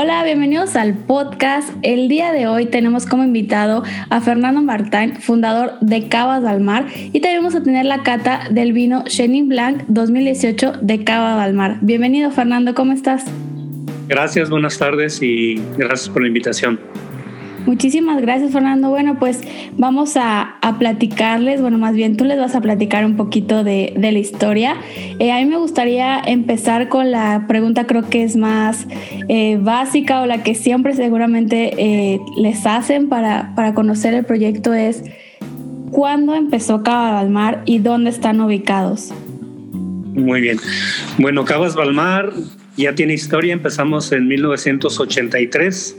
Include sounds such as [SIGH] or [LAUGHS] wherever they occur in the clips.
Hola, bienvenidos al podcast. El día de hoy tenemos como invitado a Fernando Martín, fundador de Cavas del Mar, y también vamos a tener la cata del vino Chenin Blanc 2018 de Cava del Mar. Bienvenido, Fernando, ¿cómo estás? Gracias, buenas tardes y gracias por la invitación. Muchísimas gracias, Fernando. Bueno, pues vamos a, platicarles, bueno, más bien tú les vas a platicar un poquito de, la historia. Eh, a mí me gustaría empezar con la pregunta, creo que es más eh, básica o la que siempre seguramente eh, les hacen para, conocer el proyecto es, ¿cuándo empezó Cabas Balmar y dónde están ubicados? Muy bien. Bueno, Cabas Balmar ya tiene historia, empezamos en 1983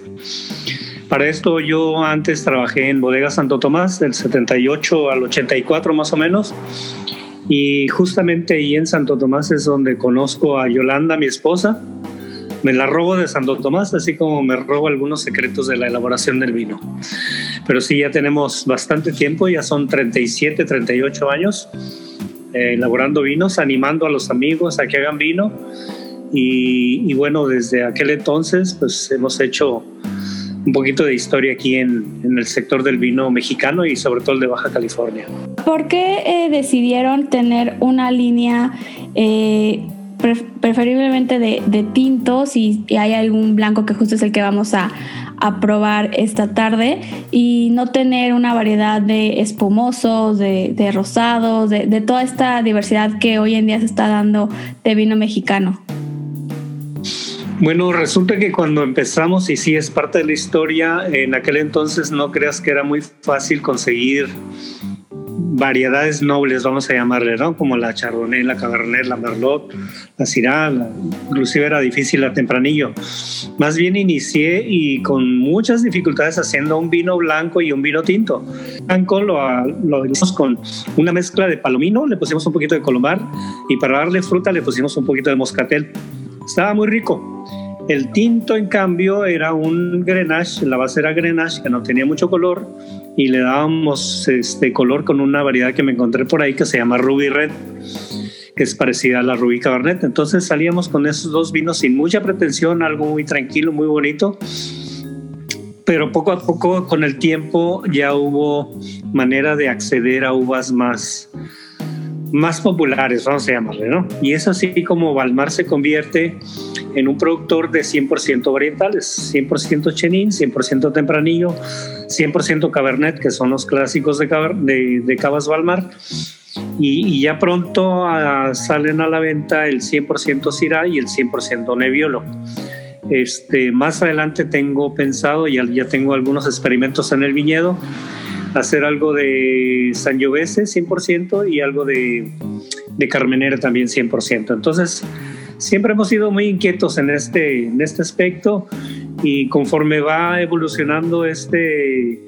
para esto yo antes trabajé en Bodega Santo Tomás del 78 al 84 más o menos. Y justamente ahí en Santo Tomás es donde conozco a Yolanda, mi esposa. Me la robo de Santo Tomás, así como me robo algunos secretos de la elaboración del vino. Pero sí, ya tenemos bastante tiempo, ya son 37, 38 años eh, elaborando vinos, animando a los amigos a que hagan vino. Y, y bueno, desde aquel entonces, pues hemos hecho un poquito de historia aquí en, el sector del vino mexicano y sobre todo el de Baja California. ¿Por qué eh, decidieron tener una línea eh, preferiblemente de, tintos y, hay algún blanco que justo es el que vamos a, probar esta tarde y no tener una variedad de espumosos, de, rosados, de toda esta diversidad que hoy en día se está dando de vino mexicano? Bueno, resulta que cuando empezamos, y sí es parte de la historia, en aquel entonces no creas que era muy fácil conseguir variedades nobles, vamos a llamarle, ¿no? Como la Chardonnay, la Cabernet, la Merlot, la Syrah, inclusive era difícil la Tempranillo. Más bien inicié y con muchas dificultades haciendo un vino blanco y un vino tinto. Blanco lo, lo hicimos con una mezcla de palomino, le pusimos un poquito de colomar y para darle fruta le pusimos un poquito de moscatel. Estaba muy rico el tinto, en cambio, era un Grenache, la base era Grenache, que no tenía mucho color, y le dábamos este color con una variedad que me encontré por ahí que se llama Ruby Red, que es parecida a la Ruby Cabernet. Entonces salíamos con esos dos vinos sin mucha pretensión, algo muy tranquilo, muy bonito. Pero poco a poco, con el tiempo, ya hubo manera de acceder a uvas más, más populares, vamos a llamarle, ¿no? Y es así como Balmar se convierte en un productor de 100% varietales, 100% Chenin, 100% Tempranillo, 100% Cabernet, que son los clásicos de, de, Cabas Balmar. Y, ya pronto ah, salen a la venta el 100% Syrah y el 100% Nebbiolo. Este, más adelante tengo pensado, y ya tengo algunos experimentos en el viñedo, hacer algo de Sangiovese 100% y algo de, de Carmenera también 100%. Entonces, siempre hemos sido muy inquietos en este, en este aspecto y conforme va evolucionando este,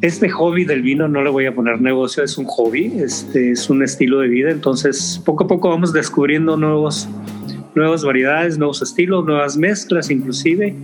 este hobby del vino, no le voy a poner negocio, es un hobby, este, es un estilo de vida, entonces poco a poco vamos descubriendo nuevos, nuevas variedades, nuevos estilos, nuevas mezclas inclusive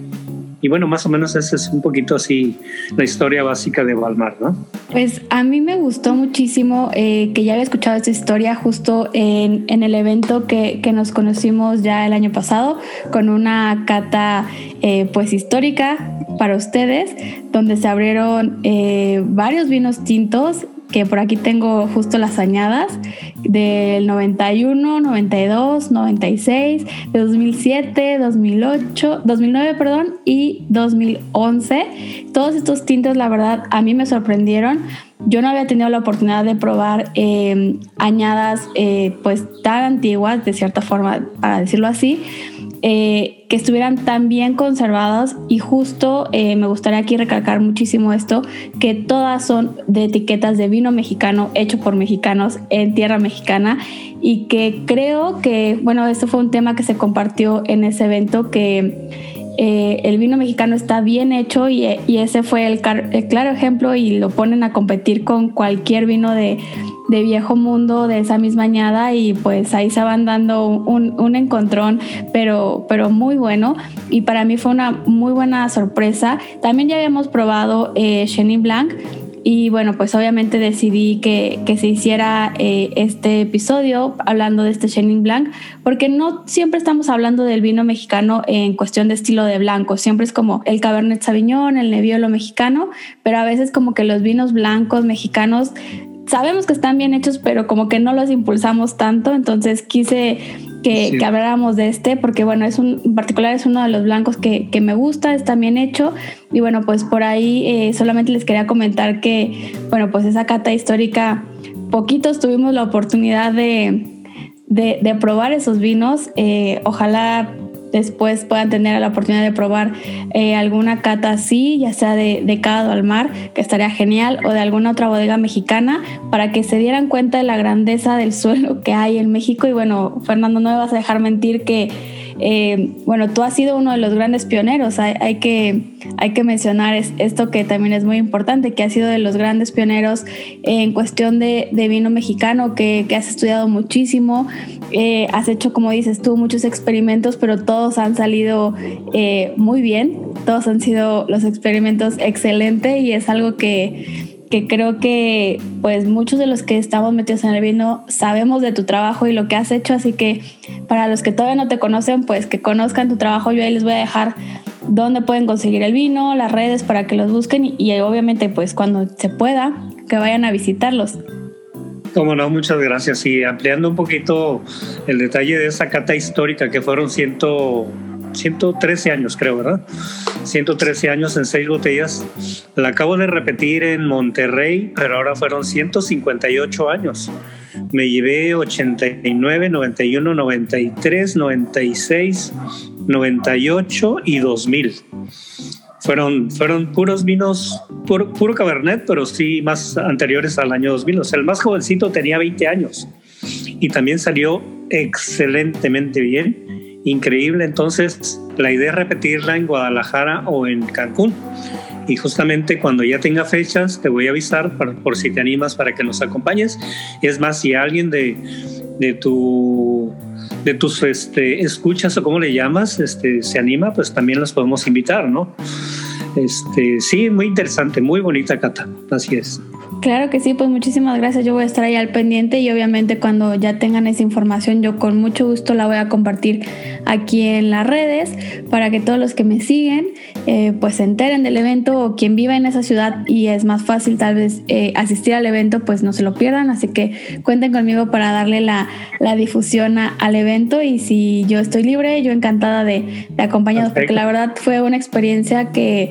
y bueno, más o menos esa es un poquito así la historia básica de Walmart, ¿no? Pues a mí me gustó muchísimo eh, que ya había escuchado esta historia justo en, en el evento que, que, nos conocimos ya el año pasado con una cata eh, pues histórica para ustedes, donde se abrieron eh, varios vinos tintos que por aquí tengo justo las añadas del 91, 92, 96, de 2007, 2008, 2009, perdón, y 2011. Todos estos tintes, la verdad, a mí me sorprendieron. Yo no había tenido la oportunidad de probar eh, añadas eh, pues tan antiguas, de cierta forma, para decirlo así, eh, que estuvieran tan bien conservadas y justo eh, me gustaría aquí recalcar muchísimo esto, que todas son de etiquetas de vino mexicano hecho por mexicanos en tierra mexicana y que creo que, bueno, esto fue un tema que se compartió en ese evento que eh, el vino mexicano está bien hecho y, ese fue el, claro ejemplo y lo ponen a competir con cualquier vino de, viejo mundo de esa misma añada y pues ahí se van dando un, encontrón pero, pero muy bueno y para mí fue una muy buena sorpresa. También ya habíamos probado eh, Chenin Blanc y bueno, pues obviamente decidí que, se hiciera eh, este episodio hablando de este Chenin Blanc, porque no siempre estamos hablando del vino mexicano en cuestión de estilo de blanco, siempre es como el Cabernet Sauvignon, el Nebbiolo mexicano, pero a veces como que los vinos blancos mexicanos sabemos que están bien hechos, pero como que no los impulsamos tanto, entonces quise que, habláramos de este, porque bueno, es un, en particular es uno de los blancos que, me gusta, está bien hecho. Y bueno, pues por ahí eh, solamente les quería comentar que, bueno, pues esa cata histórica, poquitos tuvimos la oportunidad de, de, probar esos vinos. Eh, ojalá después puedan tener la oportunidad de probar eh, alguna cata así, ya sea de, de Cado al Mar, que estaría genial, o de alguna otra bodega mexicana, para que se dieran cuenta de la grandeza del suelo que hay en México. Y bueno, Fernando, no me vas a dejar mentir que eh, bueno, tú has sido uno de los grandes pioneros. Hay, que, hay que mencionar esto que también es muy importante, que has sido de los grandes pioneros en cuestión de, vino mexicano, que, has estudiado muchísimo, eh, has hecho, como dices tú, muchos experimentos, pero todos han salido eh, muy bien, todos han sido los experimentos excelentes y es algo que que creo que pues muchos de los que estamos metidos en el vino sabemos de tu trabajo y lo que has hecho, así que para los que todavía no te conocen, pues que conozcan tu trabajo, yo ahí les voy a dejar dónde pueden conseguir el vino, las redes para que los busquen y, obviamente pues cuando se pueda que vayan a visitarlos. Como no, muchas gracias. Y ampliando un poquito el detalle de esa cata histórica que fueron ciento 113 años, creo, ¿verdad? 113 años en seis botellas. La acabo de repetir en Monterrey, pero ahora fueron 158 años. Me llevé 89, 91, 93, 96, 98 y 2000. Fueron, fueron puros vinos, puro, puro Cabernet, pero sí más anteriores al año 2000. O el más jovencito tenía 20 años y también salió excelentemente bien increíble. Entonces, la idea es repetirla en Guadalajara o en Cancún. Y justamente cuando ya tenga fechas, te voy a avisar por, si te animas para que nos acompañes. Es más, si alguien de, de tu de tus este, escuchas o cómo le llamas, este, se anima, pues también los podemos invitar, ¿no? Este, sí, muy interesante, muy bonita Cata, así es. Claro que sí, pues muchísimas gracias. Yo voy a estar ahí al pendiente y obviamente cuando ya tengan esa información yo con mucho gusto la voy a compartir aquí en las redes para que todos los que me siguen eh, pues se enteren del evento o quien viva en esa ciudad y es más fácil tal vez eh, asistir al evento pues no se lo pierdan. Así que cuenten conmigo para darle la, difusión al evento y si yo estoy libre, yo encantada de, de acompañarlos porque la verdad fue una experiencia que,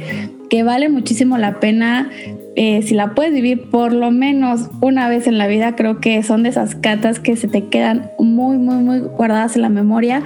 que vale muchísimo la pena eh, si la puedes vivir por lo menos una vez en la vida, creo que son de esas catas que se te quedan muy, muy, muy guardadas en la memoria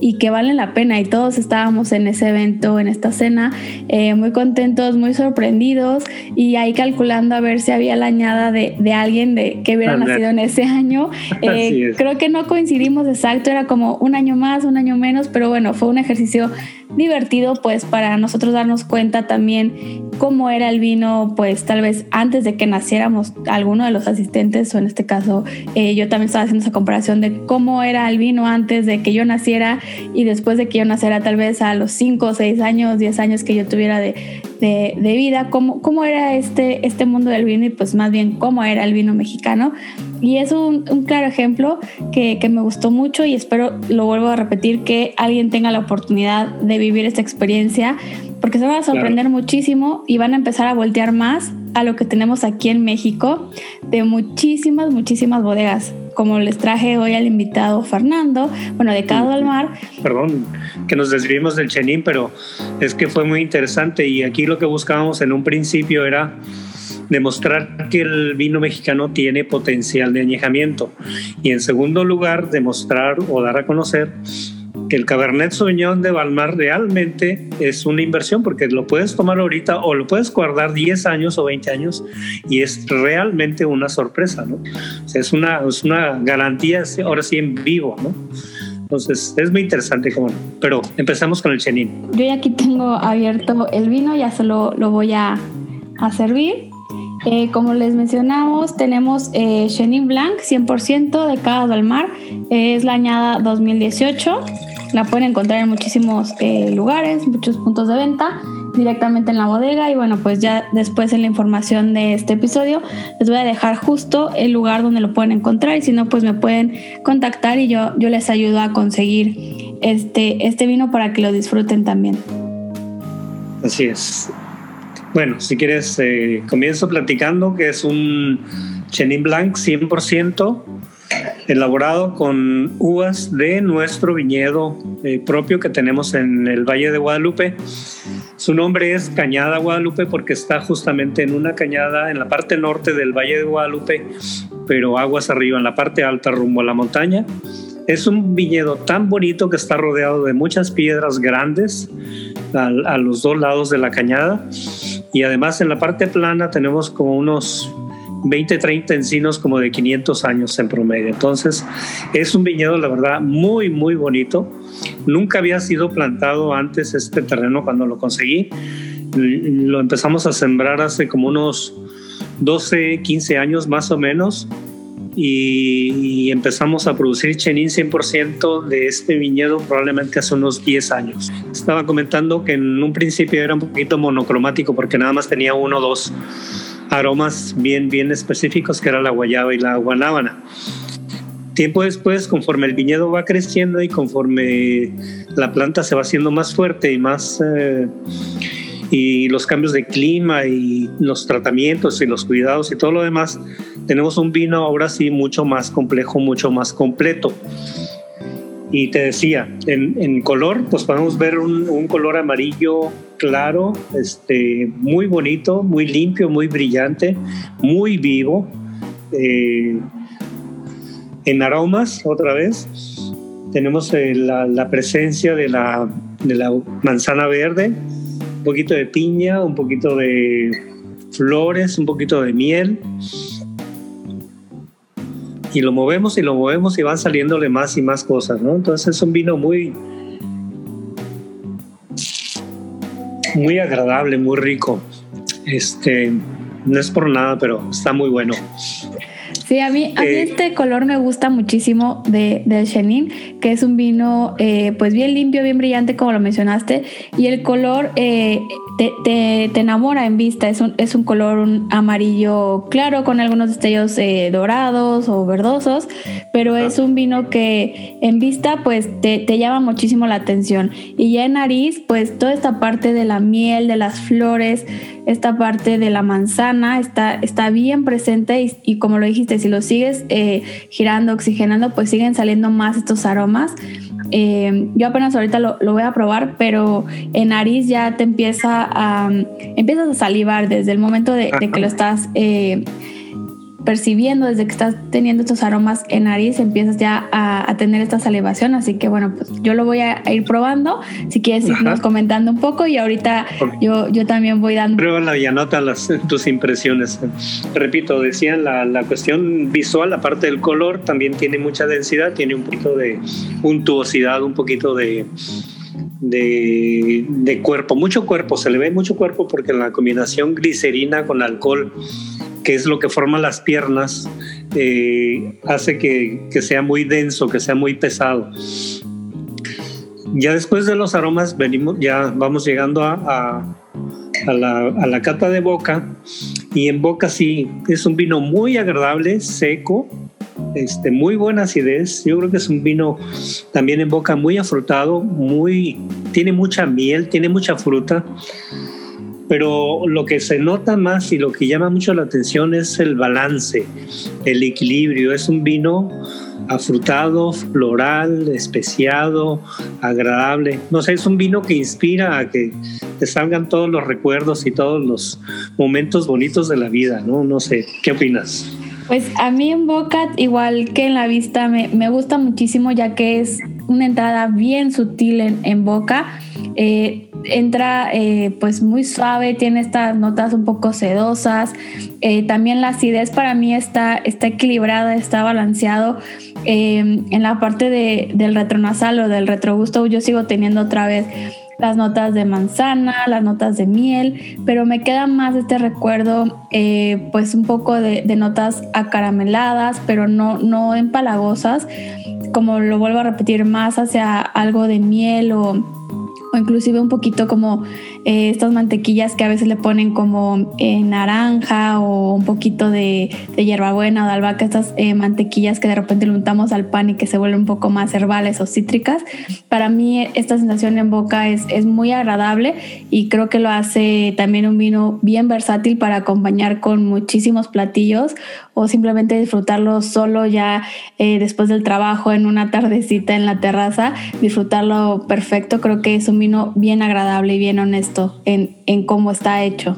y que valen la pena. Y todos estábamos en ese evento, en esta cena, eh, muy contentos, muy sorprendidos y ahí calculando a ver si había la añada de, de alguien de, que hubiera nacido en ese año. [LAUGHS] Eh, creo que no coincidimos exacto, era como un año más, un año menos, pero bueno, fue un ejercicio divertido pues para nosotros darnos cuenta también cómo era el vino pues tal vez antes de que naciéramos alguno de los asistentes o en este caso eh, yo también estaba haciendo esa comparación de cómo era el vino antes de que yo naciera y después de que yo naciera tal vez a los 5, 6 años, 10 años que yo tuviera de, de, vida, cómo, cómo era este, este mundo del vino y pues más bien cómo era el vino mexicano. Y es un, un claro ejemplo que, que, me gustó mucho y espero, lo vuelvo a repetir, que alguien tenga la oportunidad de vivir esta experiencia porque se van a sorprender muchísimo y van a empezar a voltear más a lo que tenemos aquí en México de muchísimas, muchísimas bodegas como les traje hoy al invitado Fernando, bueno, de Cado al Mar. Perdón que nos desvimos del Chenín, pero es que fue muy interesante y aquí lo que buscábamos en un principio era demostrar que el vino mexicano tiene potencial de añejamiento y en segundo lugar demostrar o dar a conocer que el Cabernet Sauvignon de Balmar realmente es una inversión porque lo puedes tomar ahorita o lo puedes guardar 10 años o 20 años y es realmente una sorpresa, ¿no? es una, es una garantía ahora sí en vivo, ¿no? Entonces es muy interesante como Pero empezamos con el Chenin. Yo ya aquí tengo abierto el vino, ya solo lo voy a, a servir. Eh, como les mencionamos, tenemos eh, Chenin Blanc 100% de Cadas del Mar. es la añada 2018. La pueden encontrar en muchísimos eh, lugares, muchos puntos de venta directamente en la bodega y bueno pues ya después en la información de este episodio les voy a dejar justo el lugar donde lo pueden encontrar y si no pues me pueden contactar y yo, yo les ayudo a conseguir este, este vino para que lo disfruten también. Así es. Bueno, si quieres eh, comienzo platicando que es un Chenin Blanc 100% elaborado con uvas de nuestro viñedo eh, propio que tenemos en el Valle de Guadalupe. Su nombre es Cañada Guadalupe porque está justamente en una cañada en la parte norte del Valle de Guadalupe, pero aguas arriba, en la parte alta rumbo a la montaña. Es un viñedo tan bonito que está rodeado de muchas piedras grandes a, a los dos lados de la cañada y además en la parte plana tenemos como unos 20, 30 encinos como de 500 años en promedio. Entonces, es un viñedo, la verdad, muy, muy bonito. Nunca había sido plantado antes este terreno cuando lo conseguí. Lo empezamos a sembrar hace como unos 12, 15 años más o menos. Y, empezamos a producir Chenin 100% de este viñedo probablemente hace unos 10 años. Estaba comentando que en un principio era un poquito monocromático porque nada más tenía uno o dos aromas bien, bien específicos que era la guayaba y la guanábana. Tiempo después, conforme el viñedo va creciendo y conforme la planta se va haciendo más fuerte y más... Eh, y los cambios de clima y los tratamientos y los cuidados y todo lo demás, tenemos un vino ahora sí mucho más complejo, mucho más completo. Y te decía, en, color, pues podemos ver un, color amarillo claro, este, muy bonito, muy limpio, muy brillante, muy vivo. Eh, en aromas, otra vez, tenemos eh, la, presencia de la, de la manzana verde, un poquito de piña, un poquito de flores, un poquito de miel y lo movemos y lo movemos y van saliéndole más y más cosas, ¿no? Entonces es un vino muy, muy agradable, muy rico. Este, no es por nada, pero está muy bueno. Sí, a mí, a mí eh, este color me gusta muchísimo de, del Chenin, que es un vino eh, pues bien limpio, bien brillante, como lo mencionaste, y el color eh, te, te, enamora en vista, es un, es un color un amarillo claro con algunos destellos dorados o verdosos, pero es un vino que en vista pues te, te llama muchísimo la atención. Y ya en nariz, pues toda esta parte de la miel, de las flores, esta parte de la manzana está, está bien presente y, como lo dijiste, si lo sigues eh, girando, oxigenando, pues siguen saliendo más estos aromas. Eh, yo apenas ahorita lo, voy a probar, pero en nariz ya te empieza a, empiezas a salivar desde el momento de, que lo estás eh, percibiendo, desde que estás teniendo estos aromas en nariz, empiezas ya a, tener esta salivación. Así que bueno, pues yo lo voy a ir probando. Si quieres irnos comentando un poco y ahorita yo, yo también voy dando. Pruébala y anota las, tus impresiones. Repito, decían la, la cuestión visual, la parte del color, también tiene mucha densidad, tiene un poquito de untuosidad, un poquito de de, de, cuerpo, mucho cuerpo, se le ve mucho cuerpo porque la combinación glicerina con alcohol que es lo que forma las piernas, eh, hace que, sea muy denso, que sea muy pesado. Ya después de los aromas venimos, ya vamos llegando a, a, la, a la cata de boca y en boca sí es un vino muy agradable, seco, este, muy buena acidez. Yo creo que es un vino también en boca muy afrutado, muy, tiene mucha miel, tiene mucha fruta pero lo que se nota más y lo que llama mucho la atención es el balance, el equilibrio. Es un vino afrutado, floral, especiado, agradable. No sé, es un vino que inspira a que te salgan todos los recuerdos y todos los momentos bonitos de la vida, ¿no? No sé, ¿qué opinas? Pues a mí en boca, igual que en la vista, me, me gusta muchísimo ya que es una entrada bien sutil en, boca. Eh, entra eh, pues muy suave, tiene estas notas un poco sedosas. Eh, también la acidez para mí está, está equilibrada, está balanceado. en la parte de, del retronasal o del retrogusto yo sigo teniendo otra vez las notas de manzana, las notas de miel, pero me queda más este recuerdo, eh, pues un poco de, notas acarameladas, pero no, no empalagosas, como lo vuelvo a repetir, más hacia algo de miel o, o inclusive un poquito como eh, estas mantequillas que a veces le ponen como eh, naranja o un poquito de, hierbabuena o de albahaca, estas eh, mantequillas que de repente le untamos al pan y que se vuelven un poco más herbales o cítricas. Para mí esta sensación en boca es, es muy agradable y creo que lo hace también un vino bien versátil para acompañar con muchísimos platillos o simplemente disfrutarlo solo ya después del trabajo en una tardecita en la terraza, disfrutarlo perfecto. Creo que es un vino bien agradable y bien honesto en, cómo está hecho.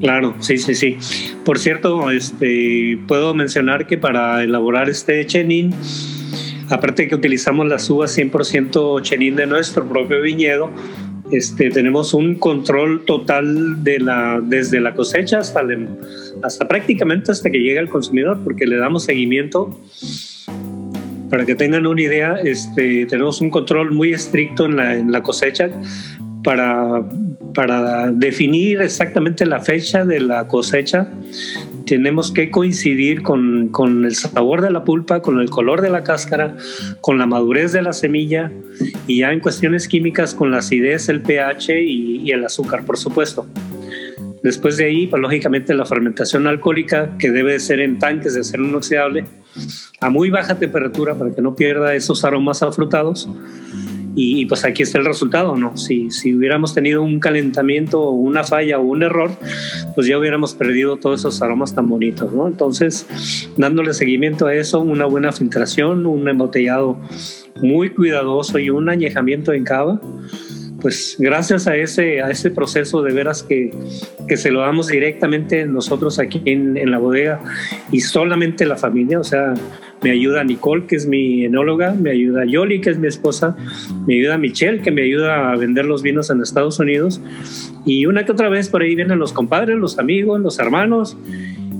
Claro, sí, sí, sí. Por cierto, este, puedo mencionar que para elaborar este chenin, aparte de que utilizamos las uvas 100% chenin de nuestro propio viñedo, este, tenemos un control total de la, desde la cosecha hasta, hasta prácticamente hasta que llega al consumidor, porque le damos seguimiento. Para que tengan una idea, este, tenemos un control muy estricto en la, en la cosecha para, para definir exactamente la fecha de la cosecha, tenemos que coincidir con, con, el sabor de la pulpa, con el color de la cáscara, con la madurez de la semilla y ya en cuestiones químicas con la acidez, el pH y, y el azúcar, por supuesto. Después de ahí, pues, lógicamente la fermentación alcohólica, que debe ser en tanques de acero inoxidable, a muy baja temperatura para que no pierda esos aromas afrutados y, pues aquí está el resultado, ¿no? Si, si hubiéramos tenido un calentamiento una falla o un error, pues ya hubiéramos perdido todos esos aromas tan bonitos, ¿no? Entonces, dándole seguimiento a eso, una buena filtración, un embotellado muy cuidadoso y un añejamiento en cava, pues gracias a ese, a ese proceso de veras que, que se lo damos directamente nosotros aquí en, en la bodega y solamente la familia, o sea, me ayuda Nicole, que es mi enóloga, me ayuda Yoli, que es mi esposa, me ayuda Michelle, que me ayuda a vender los vinos en Estados Unidos. Y una que otra vez por ahí vienen los compadres, los amigos, los hermanos,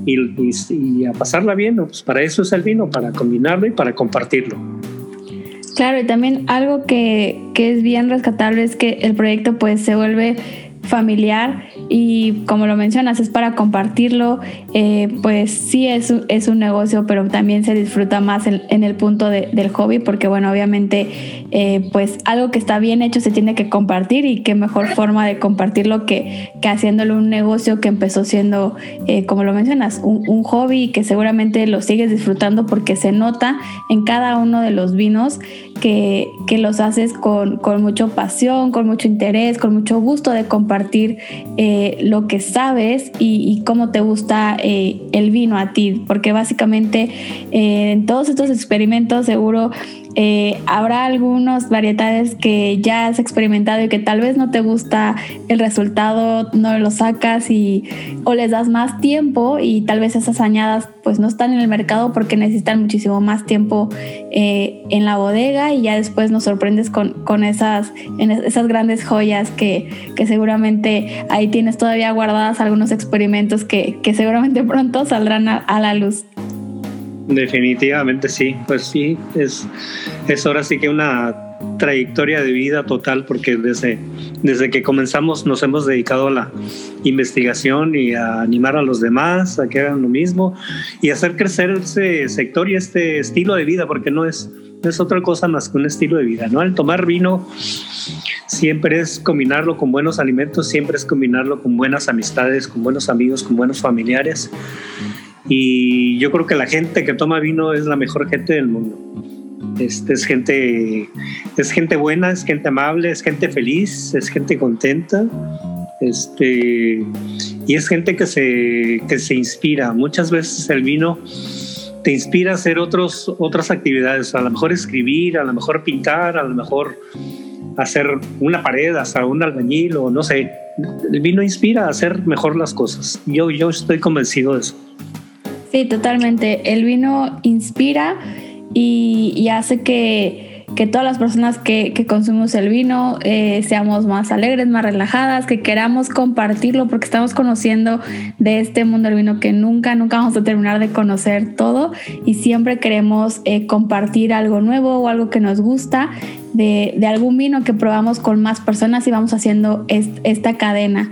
y, a pasarla bien. Pues para eso es el vino, para combinarlo y para compartirlo. Claro, y también algo que, que es bien rescatable es que el proyecto pues se vuelve familiar y como lo mencionas, es para compartirlo, eh, pues sí es, es un negocio, pero también se disfruta más en, el punto del hobby, porque bueno, obviamente eh, pues algo que está bien hecho se tiene que compartir y qué mejor forma de compartirlo que, que haciéndolo un negocio que empezó siendo, eh, como lo mencionas, un, un hobby que seguramente lo sigues disfrutando porque se nota en cada uno de los vinos que, que los haces con, con, mucho pasión, con mucho interés, con mucho gusto de compartir lo que sabes y, cómo te gusta eh, el vino a ti, porque básicamente eh, en todos estos experimentos seguro eh, habrá algunas variedades que ya has experimentado y que tal vez no te gusta el resultado, no lo sacas y o les das más tiempo y tal vez esas añadas pues no están en el mercado porque necesitan muchísimo más tiempo eh, en la bodega y ya después nos sorprendes con, con esas, esas grandes joyas que, que, seguramente ahí tienes todavía guardadas algunos experimentos que, que seguramente [LAUGHS] pronto saldrán a la luz. Definitivamente sí, pues sí, es, es ahora sí que una trayectoria de vida total porque desde, desde que comenzamos nos hemos dedicado a la investigación y a animar a los demás a que hagan lo mismo y hacer crecer ese sector y este estilo de vida porque no es, no es otra cosa más que un estilo de vida, ¿no? El tomar vino siempre es combinarlo con buenos alimentos, siempre es combinarlo con buenas amistades, con buenos amigos, con buenos familiares y yo creo que la gente que toma vino es la mejor gente del mundo. Este, es gente es gente buena, es gente amable, es gente feliz, es gente contenta. Este, y es gente que se, que se inspira. Muchas veces el vino te inspira a hacer otros, otras actividades, a lo mejor escribir, a lo mejor pintar, a lo mejor hacer una pared, hasta un albañil o no sé. El vino inspira a hacer mejor las cosas. Yo, yo estoy convencido de eso. Sí, totalmente. El vino inspira y, hace que, que todas las personas que, que consumimos el vino eh, seamos más alegres, más relajadas, que queramos compartirlo porque estamos conociendo de este mundo del vino que nunca, nunca vamos a terminar de conocer todo y siempre queremos eh, compartir algo nuevo o algo que nos gusta de, de, algún vino que probamos con más personas y vamos haciendo esta cadena.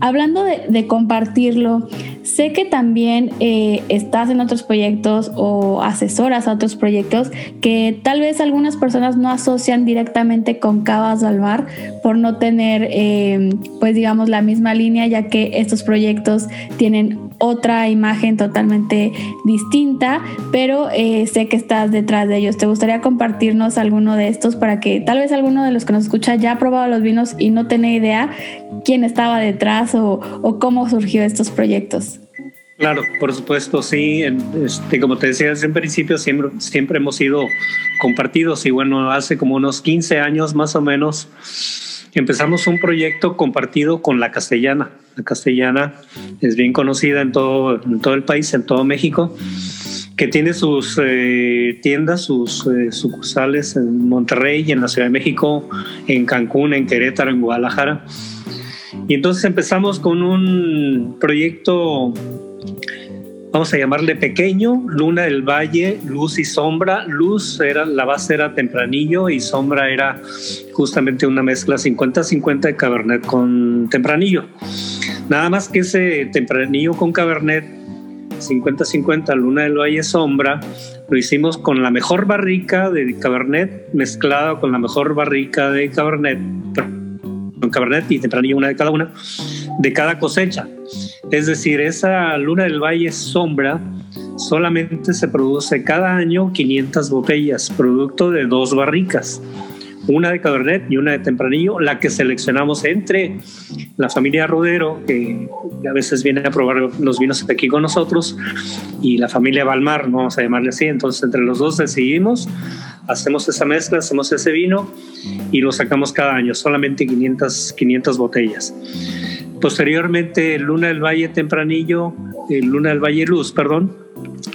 Hablando de, compartirlo, sé que también eh, estás en otros proyectos o asesoras a otros proyectos que tal vez algunas personas no asocian directamente con Cavas al Mar por no tener, eh, pues digamos, la misma línea, ya que estos proyectos tienen otra imagen totalmente distinta, pero eh, sé que estás detrás de ellos. ¿Te gustaría compartirnos alguno de estos para que tal vez alguno de los que nos escucha ya ha probado los vinos y no tiene idea quién estaba detrás o, cómo surgió estos proyectos? Claro, por supuesto, sí. Este, como te decía el principio, siempre, siempre hemos sido compartidos y bueno, hace como unos 15 años más o menos empezamos un proyecto compartido con la castellana. La castellana es bien conocida en todo, en todo el país, en todo México, que tiene sus eh, tiendas, sus eh, sucursales en Monterrey, en la Ciudad de México, en Cancún, en Querétaro, en Guadalajara. Y entonces empezamos con un proyecto vamos a llamarle pequeño, Luna del Valle, Luz y Sombra. Luz era, la base era Tempranillo y Sombra era justamente una mezcla 50-50 de Cabernet con Tempranillo. Nada más que ese Tempranillo con Cabernet, 50-50, Luna del Valle, Sombra, lo hicimos con la mejor barrica de Cabernet mezclada con la mejor barrica de Cabernet, con Cabernet y Tempranillo, una de cada una, de cada cosecha. Es decir, esa luna del valle sombra solamente se produce cada año 500 botellas, producto de dos barricas, una de Cabernet y una de Tempranillo, la que seleccionamos entre la familia Rodero, que a veces viene a probar los vinos aquí con nosotros, y la familia Balmar, vamos a llamarle así. Entonces, entre los dos decidimos, hacemos esa mezcla, hacemos ese vino y lo sacamos cada año, solamente 500, 500 botellas. Posteriormente, Luna del Valle Tempranillo, Luna del Valle Luz, perdón,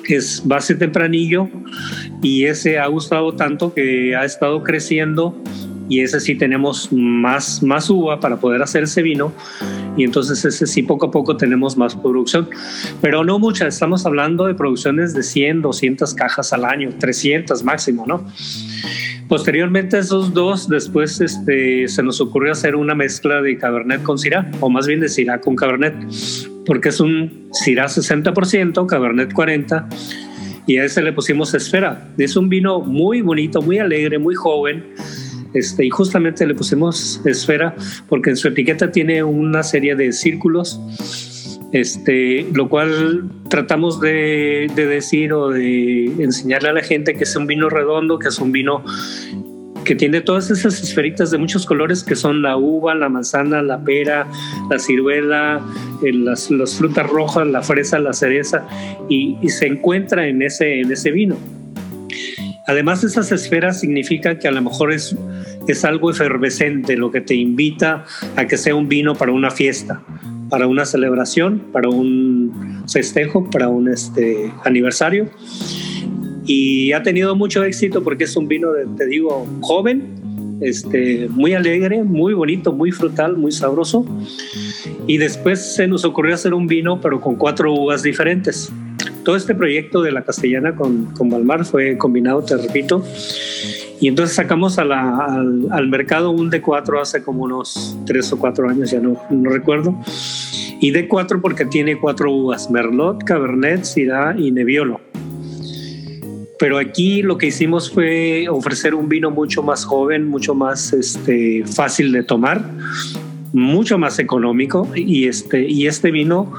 es base tempranillo y ese ha gustado tanto que ha estado creciendo y ese sí tenemos más, más uva para poder hacer ese vino y entonces ese sí poco a poco tenemos más producción, pero no mucha, estamos hablando de producciones de 100, 200 cajas al año, 300 máximo, ¿no? Posteriormente esos dos, después este, se nos ocurrió hacer una mezcla de Cabernet con Syrah, o más bien de Syrah con Cabernet, porque es un Syrah 60%, Cabernet 40%, y a ese le pusimos Esfera. Es un vino muy bonito, muy alegre, muy joven, este, y justamente le pusimos Esfera porque en su etiqueta tiene una serie de círculos este, lo cual tratamos de, decir o de enseñarle a la gente que es un vino redondo, que es un vino que tiene todas esas esferitas de muchos colores que son la uva, la manzana, la pera, la ciruela, las, frutas rojas, la fresa, la cereza, y, se encuentra en ese, en ese vino. Además, esas esferas significa que a lo mejor es, es algo efervescente, lo que te invita a que sea un vino para una fiesta para una celebración, para un festejo, para un este, aniversario. Y ha tenido mucho éxito porque es un vino, de, te digo, joven, este, muy alegre, muy bonito, muy frutal, muy sabroso. Y después se nos ocurrió hacer un vino, pero con cuatro uvas diferentes. Todo este proyecto de la castellana con, con Balmar fue combinado, te repito, y entonces sacamos al, al, mercado un D4 hace como unos tres o cuatro años, ya no, no recuerdo. Y D4 porque tiene cuatro uvas, Merlot, Cabernet, Syrah y Nebbiolo. Pero aquí lo que hicimos fue ofrecer un vino mucho más joven, mucho más este, fácil de tomar, mucho más económico y este, y este vino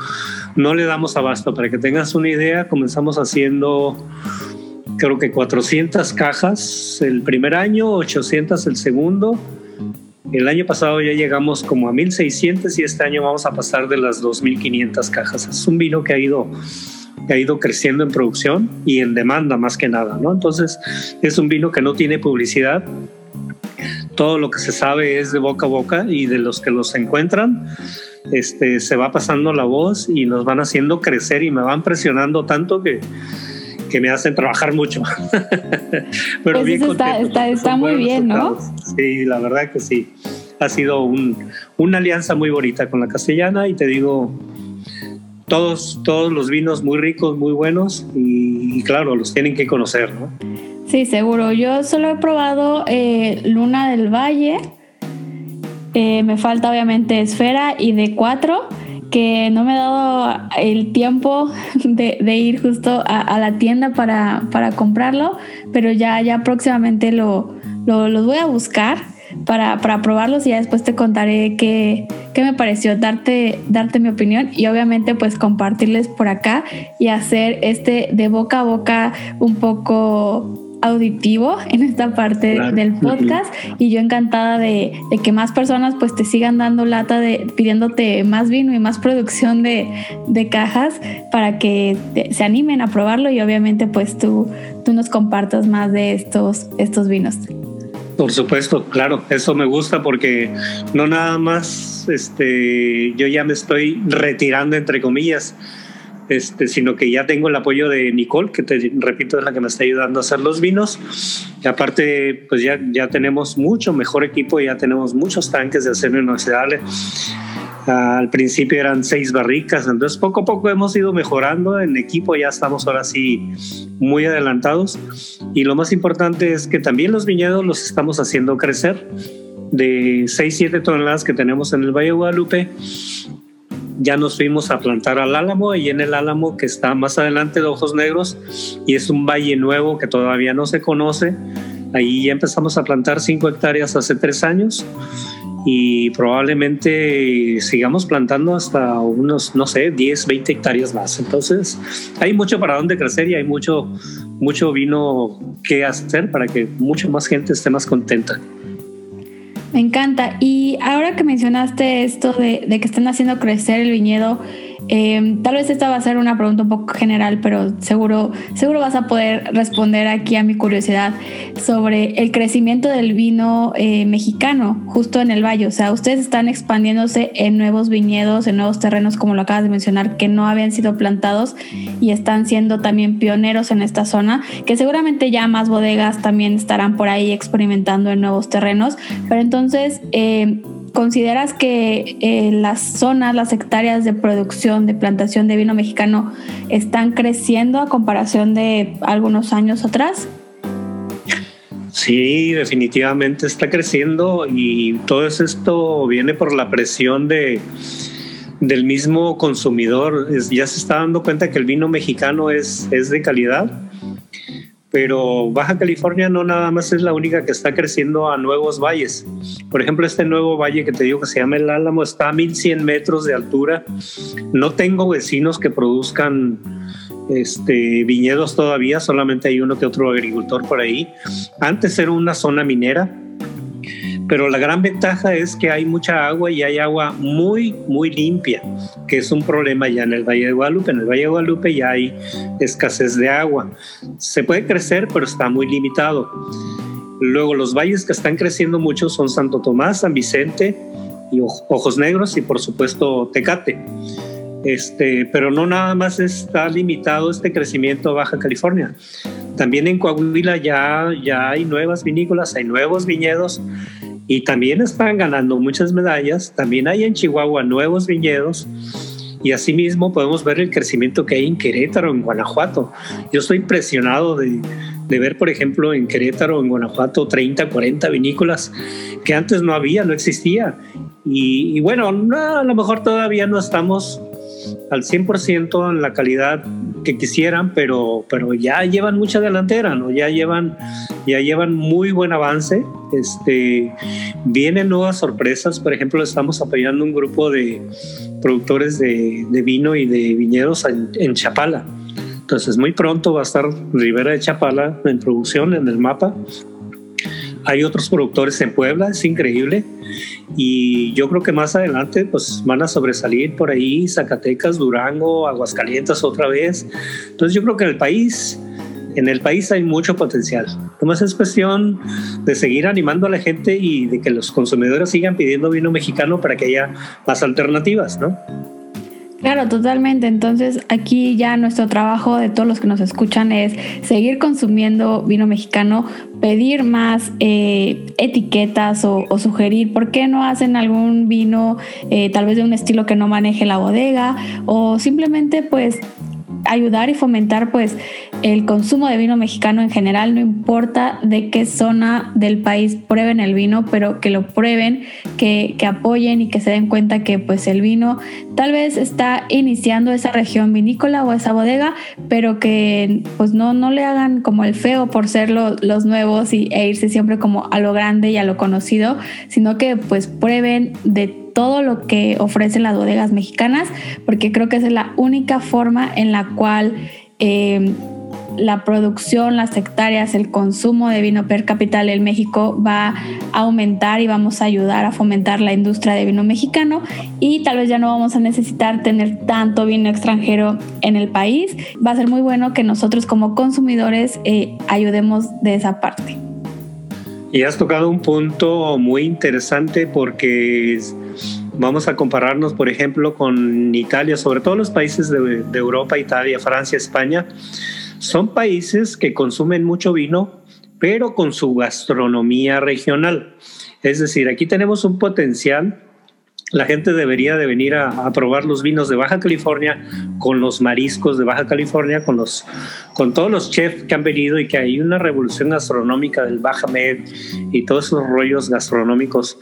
no le damos abasto. Para que tengas una idea, comenzamos haciendo creo que 400 cajas el primer año, 800 el segundo. El año pasado ya llegamos como a 1600 y este año vamos a pasar de las 2500 cajas. Es un vino que ha ido que ha ido creciendo en producción y en demanda más que nada, ¿no? Entonces, es un vino que no tiene publicidad. Todo lo que se sabe es de boca a boca y de los que los encuentran, este, se va pasando la voz y nos van haciendo crecer y me van presionando tanto que que me hacen trabajar mucho. [LAUGHS] Pero pues eso está, está, muy bien, ¿no? Sí, la verdad que sí. Ha sido un, una alianza muy bonita con la castellana y te digo, todos, todos los vinos muy ricos, muy buenos y, claro, los tienen que conocer, ¿no? Sí, seguro. Yo solo he probado eh, Luna del Valle. Eh, me falta obviamente Esfera y de cuatro que no me he dado el tiempo de, ir justo a, la tienda para, para, comprarlo, pero ya, ya próximamente lo, lo, los voy a buscar para, para, probarlos y ya después te contaré qué, qué me pareció, darte, darte mi opinión y obviamente pues compartirles por acá y hacer este de boca a boca un poco auditivo en esta parte del podcast y yo encantada de, que más personas pues te sigan dando lata de pidiéndote más vino y más producción de, cajas para que se animen a probarlo y obviamente pues tú, tú nos compartas más de estos, estos vinos. Por supuesto, claro, eso me gusta porque no nada más este, yo ya me estoy retirando entre comillas este, sino que ya tengo el apoyo de Nicole, que te repito es la que me está ayudando a hacer los vinos. Y aparte, pues ya, ya tenemos mucho mejor equipo, ya tenemos muchos tanques de acero inoxidable. al principio eran seis barricas, entonces poco a poco hemos ido mejorando en equipo, ya estamos ahora sí muy adelantados. Y lo más importante es que también los viñedos los estamos haciendo crecer de 6, 7 toneladas que tenemos en el Valle de Guadalupe ya nos fuimos a plantar al Álamo y en el Álamo que está más adelante de Ojos Negros y es un valle nuevo que todavía no se conoce. Ahí ya empezamos a plantar 5 hectáreas hace tres años y probablemente sigamos plantando hasta unos, no sé, 10, 20 hectáreas más. Entonces hay mucho para dónde crecer y hay mucho, mucho vino que hacer para que mucha más gente esté más contenta. Me encanta. Y ahora que mencionaste esto de, que están haciendo crecer el viñedo, Em, tal vez esta va a ser una pregunta un poco general, pero seguro, seguro vas a poder responder aquí a mi curiosidad sobre el crecimiento del vino eh, mexicano justo en el valle. O sea, ustedes están expandiéndose en nuevos viñedos, en nuevos terrenos, como lo acabas de mencionar, que no habían sido plantados y están siendo también pioneros en esta zona, que seguramente ya más bodegas también estarán por ahí experimentando en nuevos terrenos. Pero entonces, eh, ¿Consideras que eh, las zonas, las hectáreas de producción, de plantación de vino mexicano están creciendo a comparación de algunos años atrás? Sí, definitivamente está creciendo y todo esto viene por la presión de, del mismo consumidor. ya se está dando cuenta que el vino mexicano es, es de calidad pero Baja California no nada más es la única que está creciendo a nuevos valles. Por ejemplo, este nuevo valle que te digo que se llama El Álamo está a 1100 metros de altura. No tengo vecinos que produzcan este, viñedos todavía, solamente hay uno que otro agricultor por ahí. Antes era una zona minera, pero la gran ventaja es que hay mucha agua y hay agua muy, muy limpia, que es un problema ya en el Valle de Guadalupe. En el Valle de Guadalupe ya hay escasez de agua. Se puede crecer, pero está muy limitado. Luego los valles que están creciendo mucho son Santo Tomás, San Vicente y Ojos Negros y por supuesto Tecate. Este, pero no nada más está limitado este crecimiento a Baja California. También en Coahuila ya, ya hay nuevas vinícolas, hay nuevos viñedos y también están ganando muchas medallas. También hay en Chihuahua nuevos viñedos y asimismo podemos ver el crecimiento que hay en Querétaro, en Guanajuato. Yo estoy impresionado de, de ver, por ejemplo, en Querétaro, en Guanajuato, 30, 40 vinícolas que antes no había, no existía. Y, bueno, a lo mejor todavía no estamos al 100% en la calidad quisieran, pero, pero ya llevan mucha delantera, ¿no? Ya llevan, ya llevan muy buen avance. Este, vienen nuevas sorpresas, por ejemplo, estamos apoyando un grupo de productores de, vino y de viñedos en, Chapala. Entonces, muy pronto va a estar Rivera de Chapala en producción en el mapa. Hay otros productores en Puebla, es increíble y yo creo que más adelante pues van a sobresalir por ahí Zacatecas, Durango, Aguascalientes otra vez. Entonces yo creo que en el país, en el país hay mucho potencial. Además es cuestión de seguir animando a la gente y de que los consumidores sigan pidiendo vino mexicano para que haya más alternativas, ¿no? Claro, totalmente. Entonces aquí ya nuestro trabajo de todos los que nos escuchan es seguir consumiendo vino mexicano, pedir más eh, etiquetas o, sugerir por qué no hacen algún vino eh, tal vez de un estilo que no maneje la bodega o simplemente pues ayudar y fomentar pues el consumo de vino mexicano en general, no importa de qué zona del país prueben el vino, pero que lo prueben, que, que apoyen y que se den cuenta que pues el vino tal vez está iniciando esa región vinícola o esa bodega, pero que pues no, no le hagan como el feo por ser los nuevos y, e irse siempre como a lo grande y a lo conocido, sino que pues prueben de todo lo que ofrecen las bodegas mexicanas, porque creo que es la única forma en la cual eh, la producción, las hectáreas, el consumo de vino per cápita en México va a aumentar y vamos a ayudar a fomentar la industria de vino mexicano y tal vez ya no vamos a necesitar tener tanto vino extranjero en el país. Va a ser muy bueno que nosotros como consumidores eh, ayudemos de esa parte. Y has tocado un punto muy interesante porque vamos a compararnos, por ejemplo, con Italia, sobre todo los países de, Europa, Italia, Francia, España. Son países que consumen mucho vino, pero con su gastronomía regional. Es decir, aquí tenemos un potencial la gente debería de venir a, probar los vinos de Baja California con los mariscos de Baja California, con, los, con todos los chefs que han venido y que hay una revolución gastronómica del Baja Med y todos esos rollos gastronómicos.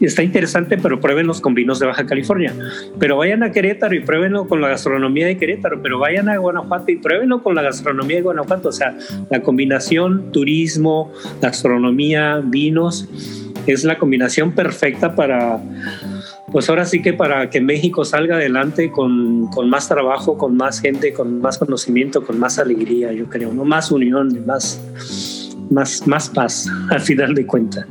Está interesante, pero pruébenlos con vinos de Baja California. Pero vayan a Querétaro y pruébenlo con la gastronomía de Querétaro, pero vayan a Guanajuato y pruébenlo con la gastronomía de Guanajuato. O sea, la combinación turismo, gastronomía, vinos, es la combinación perfecta para pues ahora sí que para que México salga adelante con, más trabajo, con más gente, con más conocimiento, con más alegría, yo creo, ¿no? Más unión, más, más, más paz, [LAUGHS] al final de cuentas.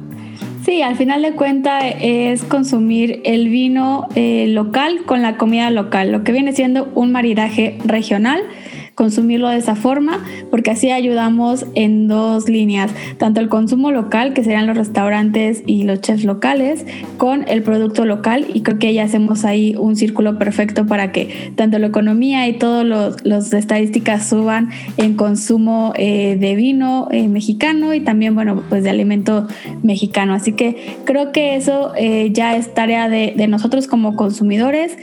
Sí, al final de cuentas es consumir el vino eh, local con la comida local, lo que viene siendo un maridaje regional consumirlo de esa forma, porque así ayudamos en dos líneas, tanto el consumo local, que serían los restaurantes y los chefs locales, con el producto local, y creo que ya hacemos ahí un círculo perfecto para que tanto la economía y todas las estadísticas suban en consumo eh, de vino eh, mexicano y también, bueno, pues de alimento mexicano. Así que creo que eso eh, ya es tarea de, de nosotros como consumidores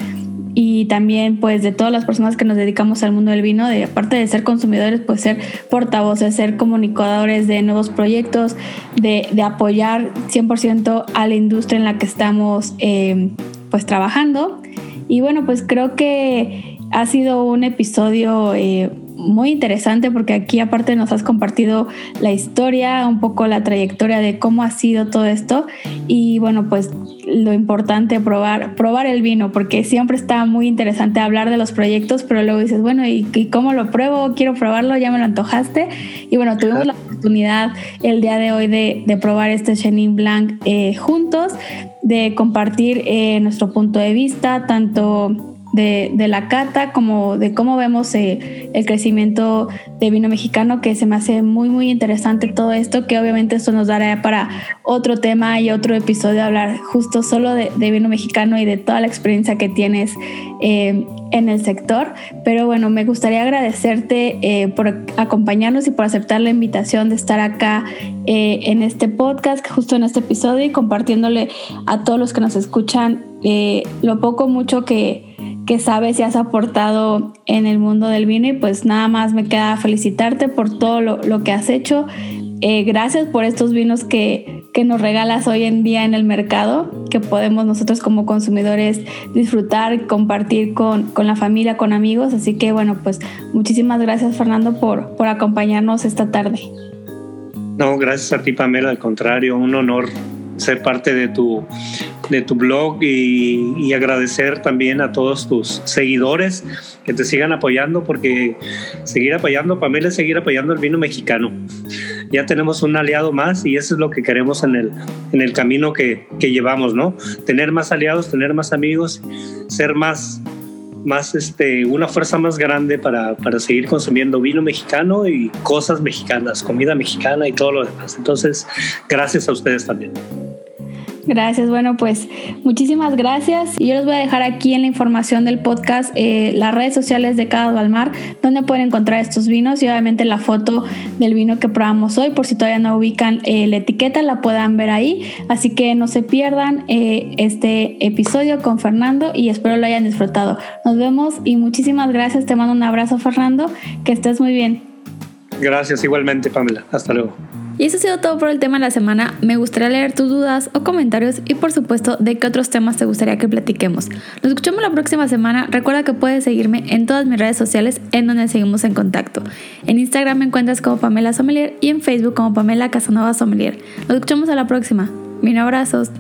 y también pues de todas las personas que nos dedicamos al mundo del vino, de aparte de ser consumidores, pues ser portavoces, ser comunicadores de nuevos proyectos, de, de apoyar 100% a la industria en la que estamos eh, pues trabajando. Y bueno, pues creo que ha sido un episodio eh, muy interesante porque aquí aparte nos has compartido la historia, un poco la trayectoria de cómo ha sido todo esto y bueno, pues lo importante probar probar el vino porque siempre está muy interesante hablar de los proyectos, pero luego dices, bueno, ¿y, cómo lo pruebo? Quiero probarlo, ya me lo antojaste y bueno, tuvimos la oportunidad el día de hoy de, de probar este Chenin Blanc eh, juntos, de compartir eh, nuestro punto de vista, tanto de, la cata, como de cómo vemos eh, el crecimiento de vino mexicano, que se me hace muy, muy interesante todo esto, que obviamente esto nos dará para otro tema y otro episodio, hablar justo solo de, vino mexicano y de toda la experiencia que tienes eh, en el sector. Pero bueno, me gustaría agradecerte eh, por acompañarnos y por aceptar la invitación de estar acá en este podcast, justo en este episodio y compartiéndole a todos los que nos escuchan lo poco, mucho que que sabes y has aportado en el mundo del vino y pues nada más me queda felicitarte por todo lo, que has hecho. Eh, gracias por estos vinos que, que, nos regalas hoy en día en el mercado, que podemos nosotros como consumidores disfrutar, compartir con, con la familia, con amigos. Así que bueno, pues muchísimas gracias Fernando por, por acompañarnos esta tarde. No, gracias a ti Pamela, al contrario, un honor ser parte de tu, de tu blog y, agradecer también a todos tus seguidores que te sigan apoyando porque seguir apoyando, Pamela, es seguir apoyando el vino mexicano. Ya tenemos un aliado más y eso es lo que queremos en el, en el camino que, que llevamos, ¿no? Tener más aliados, tener más amigos, ser más más este, una fuerza más grande para, para, seguir consumiendo vino mexicano y cosas mexicanas, comida mexicana y todo lo demás. Entonces, gracias a ustedes también. Gracias, bueno, pues muchísimas gracias. Y yo les voy a dejar aquí en la información del podcast eh, las redes sociales de Cada Balmar, donde pueden encontrar estos vinos y obviamente la foto del vino que probamos hoy, por si todavía no ubican eh, la etiqueta, la puedan ver ahí. Así que no se pierdan eh, este episodio con Fernando y espero lo hayan disfrutado. Nos vemos y muchísimas gracias. Te mando un abrazo, Fernando. Que estés muy bien. Gracias, igualmente, Pamela. Hasta luego. Y eso ha sido todo por el tema de la semana. Me gustaría leer tus dudas o comentarios y por supuesto de qué otros temas te gustaría que platiquemos. Nos escuchamos la próxima semana. Recuerda que puedes seguirme en todas mis redes sociales en donde seguimos en contacto. En Instagram me encuentras como Pamela Sommelier y en Facebook como Pamela Casanova Sommelier. Nos escuchamos a la próxima. Mil abrazos.